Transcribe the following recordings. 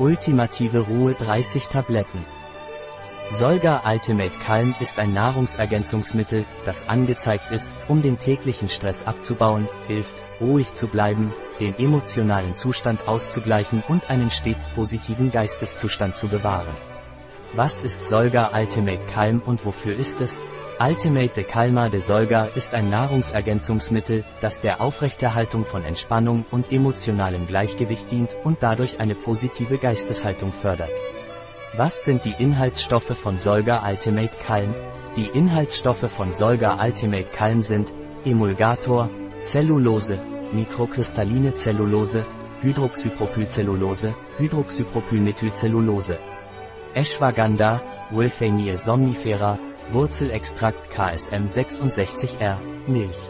Ultimative Ruhe 30 Tabletten. Solga Ultimate Calm ist ein Nahrungsergänzungsmittel, das angezeigt ist, um den täglichen Stress abzubauen, hilft, ruhig zu bleiben, den emotionalen Zustand auszugleichen und einen stets positiven Geisteszustand zu bewahren. Was ist Solga Ultimate Calm und wofür ist es? Ultimate de Calma de Solga ist ein Nahrungsergänzungsmittel, das der Aufrechterhaltung von Entspannung und emotionalem Gleichgewicht dient und dadurch eine positive Geisteshaltung fördert. Was sind die Inhaltsstoffe von Solga Ultimate Calm? Die Inhaltsstoffe von Solga Ultimate Calm sind Emulgator, Zellulose, mikrokristalline Zellulose, Hydroxypropylcellulose, Hydroxypropylmethylcellulose, Ashwagandha, Wilthania somnifera, Wurzelextrakt KSM 66R, Milch.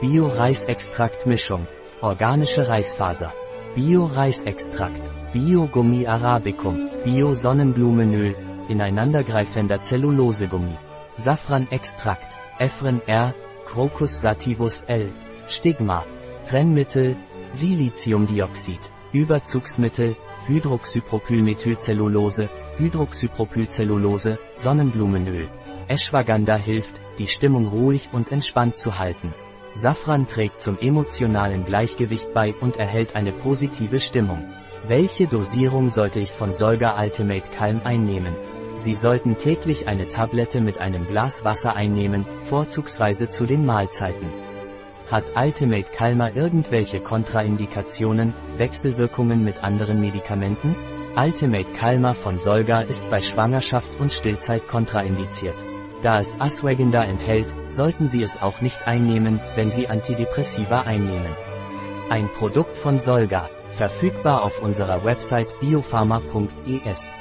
Bio-Reisextrakt-Mischung, organische Reisfaser, Bio-Reisextrakt, Bio-Gummi Arabicum, Bio-Sonnenblumenöl, ineinandergreifender Zellulosegummi, Safran-Extrakt, Ephrin R, Crocus sativus L, Stigma, Trennmittel, Siliziumdioxid, Überzugsmittel, Hydroxypropylmethylcellulose, Hydroxypropylcellulose, Sonnenblumenöl. Ashwagandha hilft, die Stimmung ruhig und entspannt zu halten. Safran trägt zum emotionalen Gleichgewicht bei und erhält eine positive Stimmung. Welche Dosierung sollte ich von Solga Ultimate Calm einnehmen? Sie sollten täglich eine Tablette mit einem Glas Wasser einnehmen, vorzugsweise zu den Mahlzeiten. Hat Ultimate Calma irgendwelche Kontraindikationen, Wechselwirkungen mit anderen Medikamenten? Ultimate Calma von Solga ist bei Schwangerschaft und Stillzeit kontraindiziert. Da es Ashwagandha enthält, sollten Sie es auch nicht einnehmen, wenn Sie Antidepressiva einnehmen. Ein Produkt von Solga, verfügbar auf unserer Website biopharma.es.